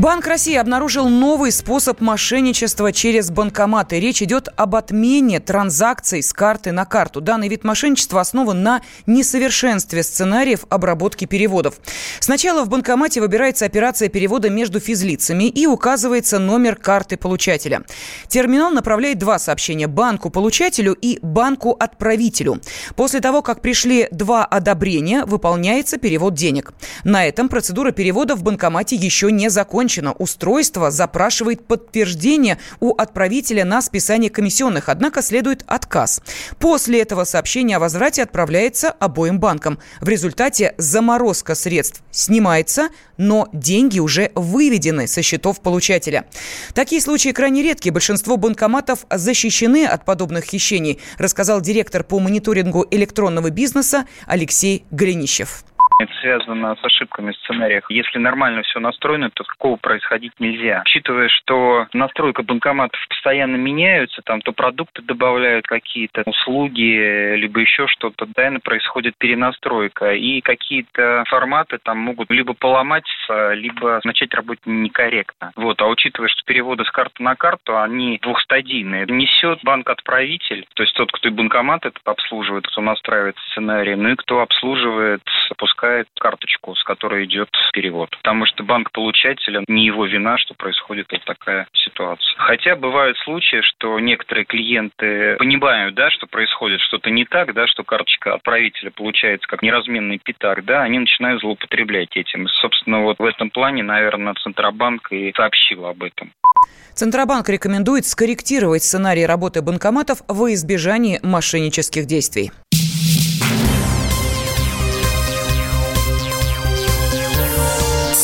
Банк России обнаружил новый способ мошенничества через банкоматы. Речь идет об отмене транзакций с карты на карту. Данный вид мошенничества основан на несовершенстве сценариев обработки переводов. Сначала в банкомате выбирается операция перевода между физлицами и указывается номер карты получателя. Терминал направляет два сообщения – банку-получателю и банку-отправителю. После того, как пришли два одобрения, выполняется перевод денег. На этом процедура перевода в банкомате еще не закончена закончено. Устройство запрашивает подтверждение у отправителя на списание комиссионных, однако следует отказ. После этого сообщение о возврате отправляется обоим банкам. В результате заморозка средств снимается, но деньги уже выведены со счетов получателя. Такие случаи крайне редки. Большинство банкоматов защищены от подобных хищений, рассказал директор по мониторингу электронного бизнеса Алексей Голенищев. Это связано с ошибками в сценариях. Если нормально все настроено, то такого происходить нельзя. Учитывая, что настройка банкоматов постоянно меняются, там то продукты добавляют какие-то услуги, либо еще что-то, постоянно происходит перенастройка. И какие-то форматы там могут либо поломаться, либо начать работать некорректно. Вот. А учитывая, что переводы с карты на карту, они двухстадийные. Несет банк-отправитель, то есть тот, кто банкомат это обслуживает, кто настраивает сценарий, ну и кто обслуживает, пускай получает карточку, с которой идет перевод. Потому что банк получателя не его вина, что происходит вот такая ситуация. Хотя бывают случаи, что некоторые клиенты понимают, да, что происходит что-то не так, да, что карточка отправителя получается как неразменный пятак, да, они начинают злоупотреблять этим. собственно, вот в этом плане, наверное, Центробанк и сообщил об этом. Центробанк рекомендует скорректировать сценарий работы банкоматов во избежание мошеннических действий.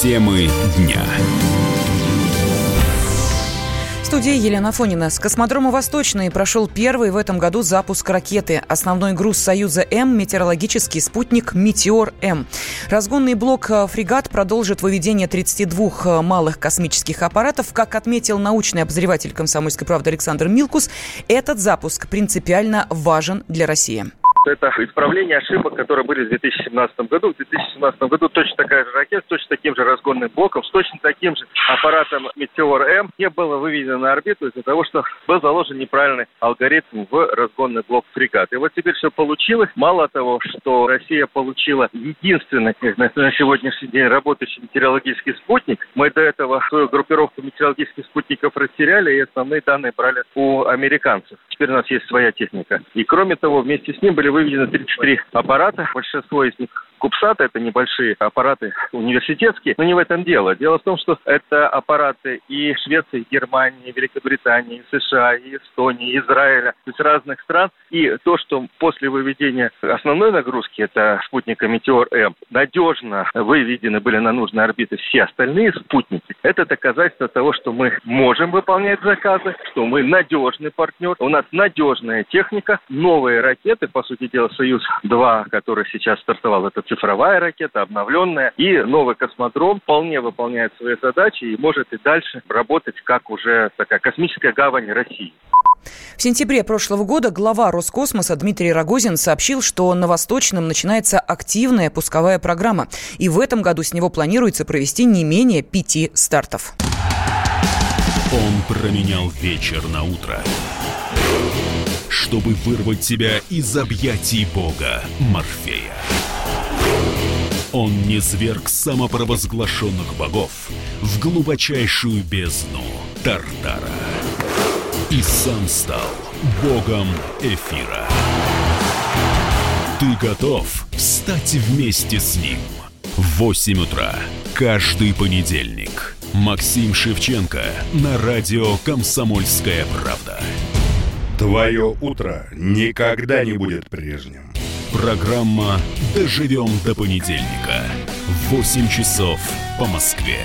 Темы дня. В студии Елена Фонина. С космодрома «Восточный» прошел первый в этом году запуск ракеты. Основной груз «Союза М» – метеорологический спутник «Метеор-М». Разгонный блок э, «Фрегат» продолжит выведение 32 э, малых космических аппаратов. Как отметил научный обозреватель «Комсомольской правды» Александр Милкус, этот запуск принципиально важен для России это исправление ошибок, которые были в 2017 году. В 2017 году точно такая же ракета, с точно таким же разгонным блоком, с точно таким же аппаратом Метеор-М не было выведено на орбиту из-за того, что был заложен неправильный алгоритм в разгонный блок фрегат. И вот теперь все получилось. Мало того, что Россия получила единственный на сегодняшний день работающий метеорологический спутник, мы до этого свою группировку метеорологических спутников растеряли и основные данные брали у американцев. Теперь у нас есть своя техника. И кроме того, вместе с ним были выведено 33 аппарата. Большинство из них Кубсат – это небольшие аппараты университетские, но не в этом дело. Дело в том, что это аппараты и Швеции, и Германии, и Великобритании, и США, и Эстонии, и Израиля, то есть разных стран. И то, что после выведения основной нагрузки, это спутника Метеор-М, надежно выведены были на нужные орбиты все остальные спутники, это доказательство того, что мы можем выполнять заказы, что мы надежный партнер, у нас надежная техника, новые ракеты, по сути дела, «Союз-2», который сейчас стартовал, это цифровая ракета, обновленная. И новый космодром вполне выполняет свои задачи и может и дальше работать как уже такая космическая гавань России. В сентябре прошлого года глава Роскосмоса Дмитрий Рогозин сообщил, что на Восточном начинается активная пусковая программа. И в этом году с него планируется провести не менее пяти стартов. Он променял вечер на утро, чтобы вырвать себя из объятий бога Морфея. Он не зверг самопровозглашенных богов в глубочайшую бездну Тартара. И сам стал богом эфира. Ты готов стать вместе с ним? В 8 утра каждый понедельник. Максим Шевченко на радио «Комсомольская правда». Твое утро никогда не будет прежним. Программа «Доживем до понедельника» в 8 часов по Москве.